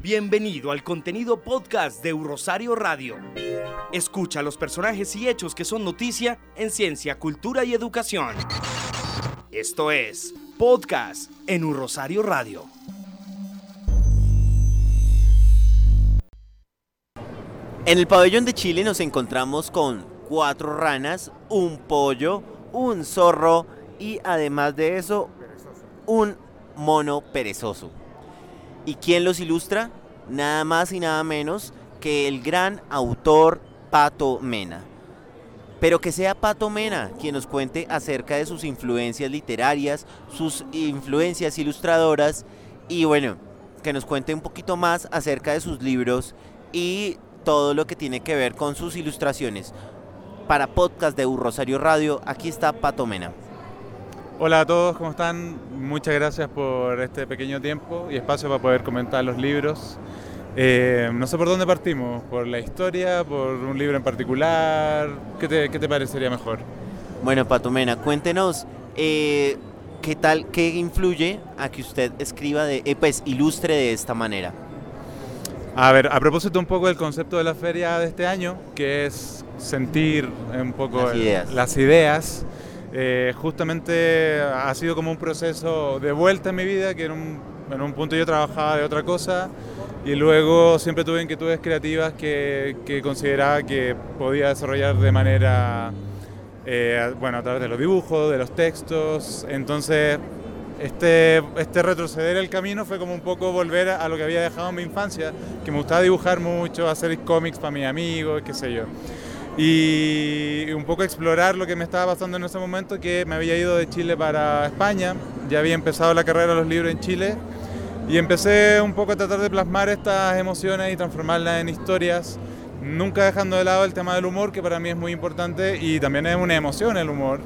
Bienvenido al contenido podcast de Rosario Radio. Escucha los personajes y hechos que son noticia en ciencia, cultura y educación. Esto es Podcast en Rosario Radio. En el pabellón de Chile nos encontramos con cuatro ranas, un pollo, un zorro y además de eso, un mono perezoso. ¿Y quién los ilustra? Nada más y nada menos que el gran autor Pato Mena. Pero que sea Pato Mena quien nos cuente acerca de sus influencias literarias, sus influencias ilustradoras y bueno, que nos cuente un poquito más acerca de sus libros y todo lo que tiene que ver con sus ilustraciones. Para podcast de Un Rosario Radio, aquí está Pato Mena. Hola a todos, ¿cómo están? Muchas gracias por este pequeño tiempo y espacio para poder comentar los libros. Eh, no sé por dónde partimos, por la historia, por un libro en particular. ¿Qué te, qué te parecería mejor? Bueno, Patomena, cuéntenos eh, qué tal, qué influye a que usted escriba, de, eh, pues ilustre de esta manera. A ver, a propósito un poco del concepto de la feria de este año, que es sentir un poco Las ideas. las ideas eh, justamente ha sido como un proceso de vuelta en mi vida, que en un, en un punto yo trabajaba de otra cosa y luego siempre tuve inquietudes creativas que, que consideraba que podía desarrollar de manera, eh, bueno, a través de los dibujos, de los textos. Entonces, este, este retroceder el camino fue como un poco volver a lo que había dejado en mi infancia, que me gustaba dibujar mucho, hacer cómics para mis amigos, qué sé yo y un poco explorar lo que me estaba pasando en ese momento, que me había ido de Chile para España, ya había empezado la carrera de los libros en Chile y empecé un poco a tratar de plasmar estas emociones y transformarlas en historias, nunca dejando de lado el tema del humor, que para mí es muy importante y también es una emoción el humor,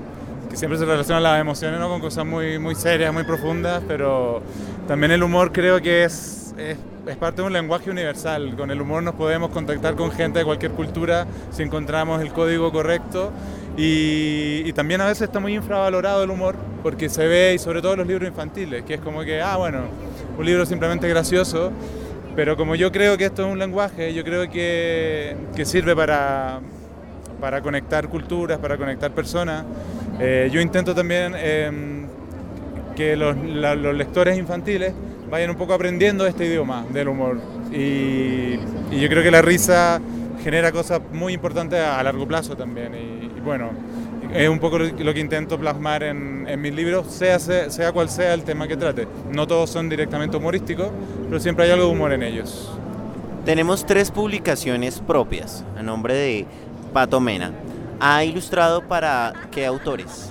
que siempre se relacionan las emociones ¿no? con cosas muy, muy serias, muy profundas, pero también el humor creo que es, es es parte de un lenguaje universal. Con el humor nos podemos contactar con gente de cualquier cultura si encontramos el código correcto. Y, también a veces está muy infravalorado el humor porque se ve, y sobre todo los libros infantiles, que es como que, ah, bueno, un libro simplemente gracioso. Pero como yo creo que esto es un lenguaje, yo creo que, que sirve para, para conectar culturas, para conectar personas. Eh, yo intento también eh, que los lectores infantiles vayan un poco aprendiendo este idioma del humor. Y, y yo creo que la risa genera cosas muy importantes a, largo plazo también. Y, y, bueno, es un poco lo que intento plasmar en, en mis libros, sea, sea cual sea el tema que trate. No todos son directamente humorísticos, pero siempre hay algo de humor en ellos. Tenemos tres publicaciones propias a nombre de Pato Mena. ¿Ha ilustrado para qué autores?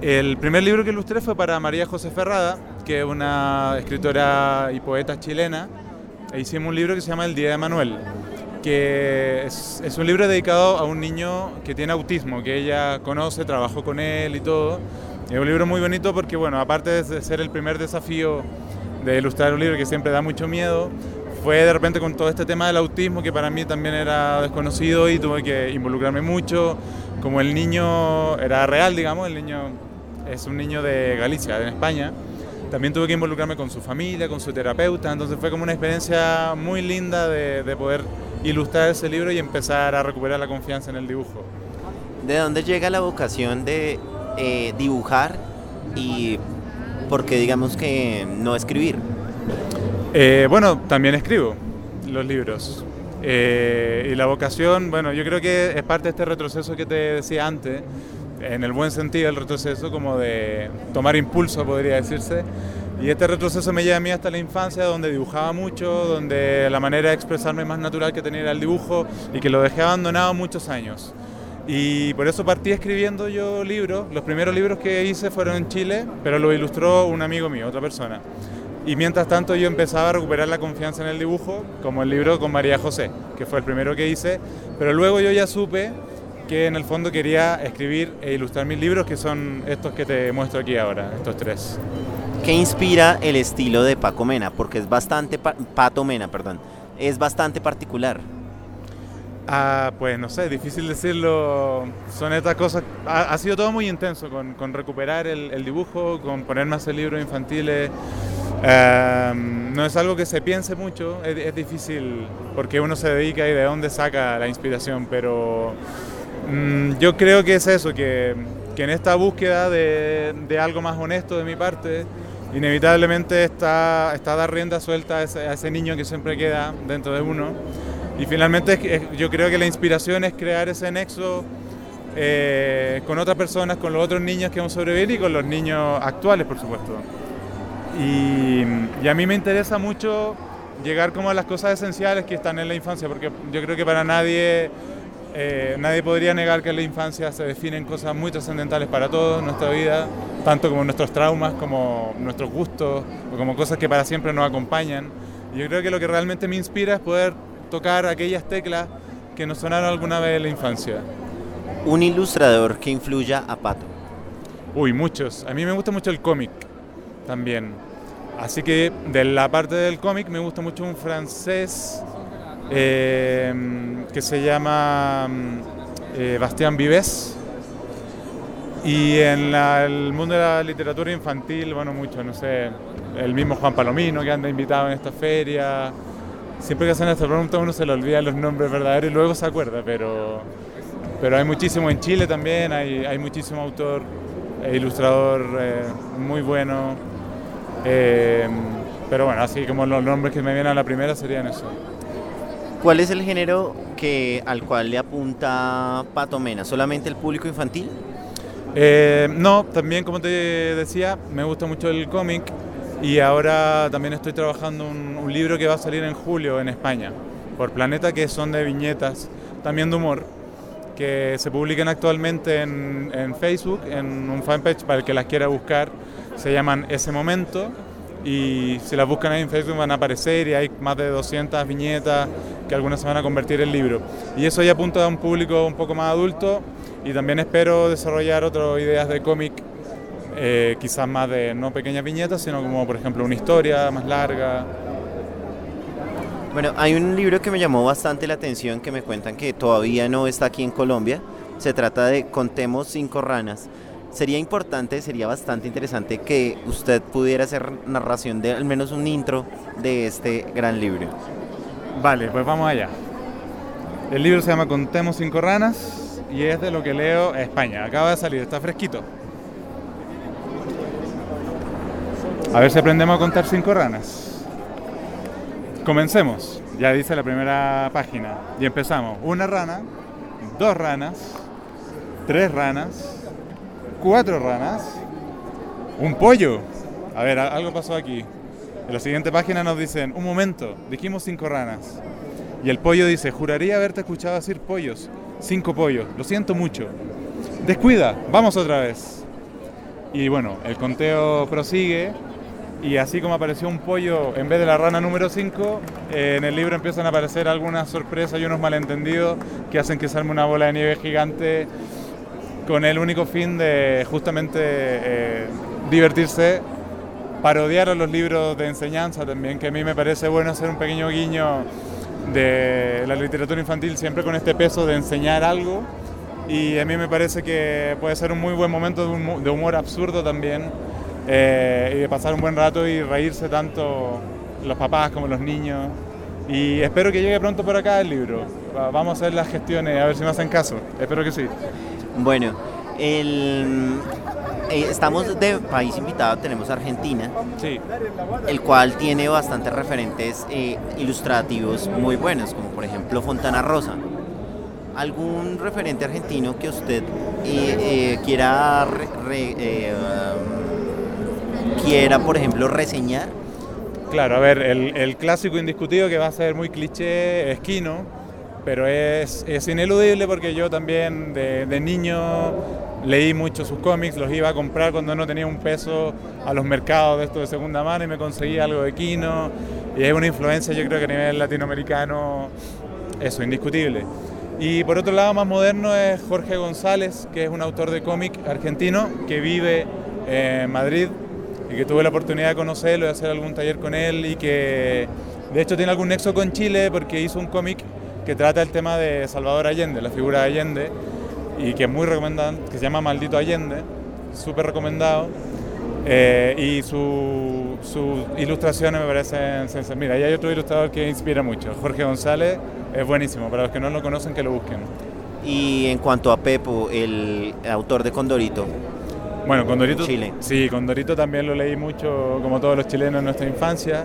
El primer libro que ilustré fue para María José Ferrada, que es una escritora y poeta chilena. E hicimos un libro que se llama El Día de Manuel, que es, es, un libro dedicado a un niño que tiene autismo, que ella conoce, trabajó con él y todo. Es un libro muy bonito porque, bueno, aparte de ser el primer desafío de ilustrar un libro que siempre da mucho miedo, fue de repente con todo este tema del autismo que para mí también era desconocido y tuve que involucrarme mucho. Como el niño era real, digamos, el niño es un niño de Galicia, en España. También tuve que involucrarme con su familia, con su terapeuta, entonces fue como una experiencia muy linda de, de poder ilustrar ese libro y empezar a recuperar la confianza en el dibujo. ¿De dónde llega la vocación de eh, dibujar y por qué digamos que no escribir? Eh, bueno, también escribo los libros. Eh, y la vocación, bueno, yo creo que es parte de este retroceso que te decía antes, en el buen sentido el retroceso, como de tomar impulso, podría decirse. Y este retroceso me lleva a mí hasta la infancia, donde dibujaba mucho, donde la manera de expresarme más natural que tenía era el dibujo y que lo dejé abandonado muchos años. Y por eso partí escribiendo yo libros. Los primeros libros que hice fueron en Chile, pero lo ilustró un amigo mío, otra persona. Y mientras tanto yo empezaba a recuperar la confianza en el dibujo, como el libro con María José, que fue el primero que hice, pero luego yo ya supe que en el fondo quería escribir e ilustrar mis libros, que son estos que te muestro aquí ahora, estos tres. ¿Qué inspira el estilo de Paco Mena? Porque es bastante, Pato Mena, perdón, es bastante particular. Ah, pues no sé, difícil decirlo. Son estas cosas. Ha, sido todo muy intenso con, con recuperar el, el, dibujo, con poner más el libro infantiles. Em, no es algo que se piense mucho, es, difícil porque uno se dedica y de dónde saca la inspiración, pero mm, yo creo que es eso, que, que en esta búsqueda de, de, algo más honesto de mi parte, inevitablemente está, está dar rienda suelta a ese, niño que siempre queda dentro de uno. Y finalmente yo creo que la inspiración es crear ese nexo eh, con otras personas, con los otros niños que hemos sobrevivido y con los niños actuales, por supuesto. Y, a mí me interesa mucho llegar como a las cosas esenciales que están en la infancia, porque yo creo que para nadie, eh, nadie podría negar que en la infancia se definen cosas muy trascendentales para todos, nuestra vida, tanto como nuestros traumas, como nuestros gustos, o como cosas que para siempre nos acompañan. Y yo creo que lo que realmente me inspira es poder tocar aquellas teclas que nos sonaron alguna vez en la infancia. Un ilustrador que influya a Pato. Uy, muchos. A mí me gusta mucho el cómic también. Así que de la parte del cómic me gusta mucho un francés eh, que se llama eh, Bastien Vives. Y en el mundo de la literatura infantil, bueno, mucho, no sé, el mismo Juan Palomino que anda invitado en esta feria. Siempre que hacen esta pregunta uno se le olvida los nombres verdaderos y luego se acuerda, pero, pero hay muchísimo en Chile también, hay, hay muchísimo autor e ilustrador eh, muy bueno. Eh, pero bueno, así como los nombres que me vienen a la primera serían eso. ¿Cuál es el género que, al cual le apunta Pato Mena? ¿Solamente el público infantil? Eh, no, también como te decía, me gusta mucho el cómic y ahora también estoy trabajando un, un, libro que va a salir en julio en España, por Planeta, que son de viñetas, también de humor, que se publican actualmente en, en Facebook, en un fanpage para el que las quiera buscar se llaman Ese Momento y si las buscan ahí en Facebook van a aparecer y hay más de 200 viñetas que algunas se van a convertir en libros. Y eso ya apunta a un público un poco más adulto y también espero desarrollar otras ideas de cómic, eh, quizás más de no pequeñas viñetas, sino como por ejemplo una historia más larga. Bueno, hay un libro que me llamó bastante la atención que me cuentan que todavía no está aquí en Colombia. Se trata de Contemos cinco ranas sería importante, sería bastante interesante que usted pudiera hacer narración de al menos un intro de este gran libro. Vale, pues vamos allá. El libro se llama Contemos cinco ranas y es de lo que leo España. Acaba de salir, está fresquito. A ver si aprendemos a contar cinco ranas. Comencemos. Ya dice la primera página. Y empezamos. Una rana, dos ranas, tres ranas, cuatro ranas, un pollo. A ver, algo pasó aquí. En la siguiente página nos dicen, un momento, dijimos cinco ranas. Y el pollo dice, juraría haberte escuchado decir pollos. Cinco pollos, lo siento mucho. Descuida, vamos otra vez. Y bueno, el conteo prosigue y así como apareció un pollo en vez de la rana número 5, eh, en el libro empiezan a aparecer algunas sorpresas y unos malentendidos que hacen que salga una bola de nieve gigante con el único fin de justamente eh, divertirse, parodiar a los libros de enseñanza también, que a mí me parece bueno hacer un pequeño guiño de la literatura infantil siempre con este peso de enseñar algo y a mí me parece que puede ser un muy buen momento de humor absurdo también eh, y de pasar un buen rato y reírse tanto los papás como los niños y espero que llegue pronto por acá el libro. Vamos a hacer las gestiones, a ver si me hacen caso. Espero que sí. Bueno, el, eh, estamos de país invitado, tenemos Argentina, Sí. el cual tiene bastantes referentes eh, ilustrativos muy buenos, como por ejemplo Fontana Rosa. ¿Algún referente argentino que usted eh, eh, quiera, re- re- quiera, por ejemplo, reseñar? Claro, a ver, el, el clásico indiscutido que va a ser muy cliché es Kino, pero es, es ineludible porque yo también de, de niño leí mucho sus cómics, los iba a comprar cuando no tenía un peso a los mercados de esto de segunda mano y me conseguí algo de Kino. Y es una influencia yo creo que a nivel latinoamericano, eso, indiscutible. Y por otro lado, más moderno es Jorge González, que es un autor de cómic argentino que vive en Madrid y que tuve la oportunidad de conocerlo y hacer algún taller con él y que de hecho tiene algún nexo con Chile porque hizo un cómic que trata el tema de Salvador Allende, la figura de Allende, y que es muy recomendado, que se llama Maldito Allende, súper recomendado. Eh, y su- sus ilustraciones me parecen sensacionales. Mira, y hay otro ilustrador que inspira mucho, Jorge González, es buenísimo, para los que no lo conocen que lo busquen. Y en cuanto a Pepo, el autor de Condorito, Bueno, Condorito. Chile. Sí, Condorito también lo leí mucho, como todos los chilenos en nuestra infancia.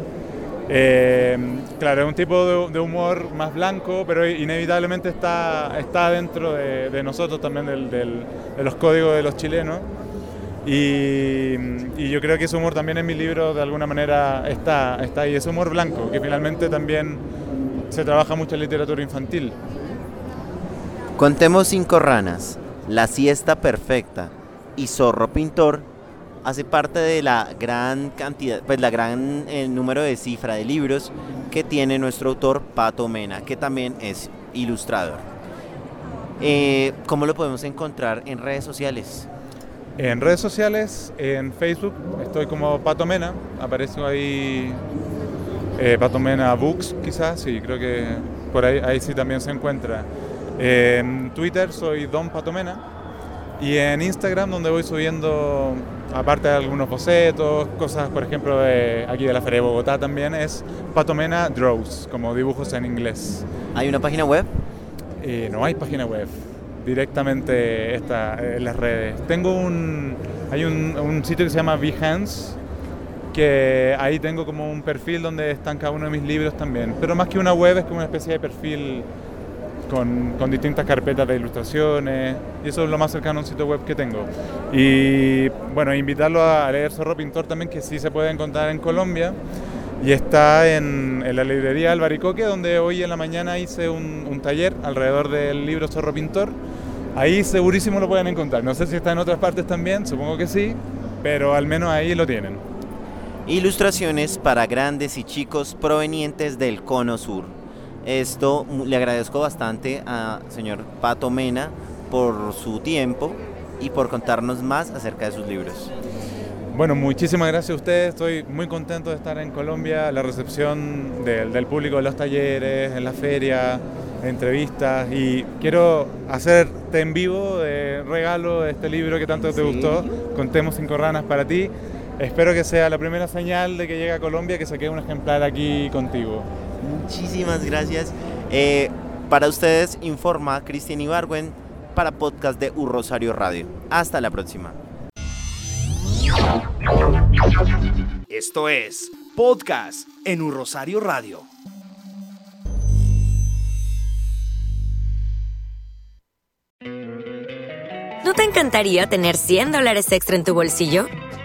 Eh, claro, es un tipo de, humor más blanco, pero inevitablemente está, está dentro de, nosotros también, del- de los códigos de los chilenos. Y, y yo creo que ese humor también en mi libro de alguna manera está, está ahí, ese humor blanco, que finalmente también se trabaja mucho en literatura infantil. Contemos cinco ranas, La siesta perfecta y Zorro Pintor hace parte de la gran cantidad, pues la gran eh, número de cifra de libros que tiene nuestro autor Pato Mena, que también es ilustrador. Eh, ¿Cómo lo podemos encontrar en redes sociales? En redes sociales, en Facebook, estoy como Pato Mena, aparezco ahí eh, Pato Mena Books, quizás, sí, creo que por ahí, ahí sí también se encuentra. En Twitter soy Don Pato Mena y en Instagram donde voy subiendo, aparte de algunos bocetos, cosas, por ejemplo, de aquí de la Feria de Bogotá también, es Pato Mena Draws, como dibujos en inglés. ¿Hay una página web? Eh, no hay página web, directamente está en las redes. Tengo un, hay un, un sitio que se llama Behance, que ahí tengo como un perfil donde están cada uno de mis libros también. Pero más que una web es como una especie de perfil con, distintas carpetas de ilustraciones y eso es lo más cercano a un sitio web que tengo. Y bueno, invitarlo a leer Zorro Pintor también, que sí se puede encontrar en Colombia. Y está en, en la librería Albaricoque, donde hoy en la mañana hice un, un taller alrededor del libro Zorro Pintor. Ahí segurísimo lo pueden encontrar. No sé si está en otras partes también, supongo que sí, pero al menos ahí lo tienen. Ilustraciones para grandes y chicos provenientes del Cono Sur. Esto le agradezco bastante a señor Pato Mena por su tiempo y por contarnos más acerca de sus libros. Bueno, muchísimas gracias a ustedes. Estoy muy contento de estar en Colombia. La recepción del, del público en los talleres, en la feria, entrevistas. Y quiero hacerte en vivo de regalo de este libro que tanto te Sí. gustó. Contemos cinco ranas para ti. Espero que sea la primera señal de que llegue a Colombia, que se quede un ejemplar aquí contigo. Muchísimas gracias. Eh, para ustedes informa Cristian Ibargüen para podcast de U Rosario Radio. Hasta la próxima. Esto es Podcast en Un Rosario Radio. ¿No te encantaría tener 100 dólares extra en tu bolsillo?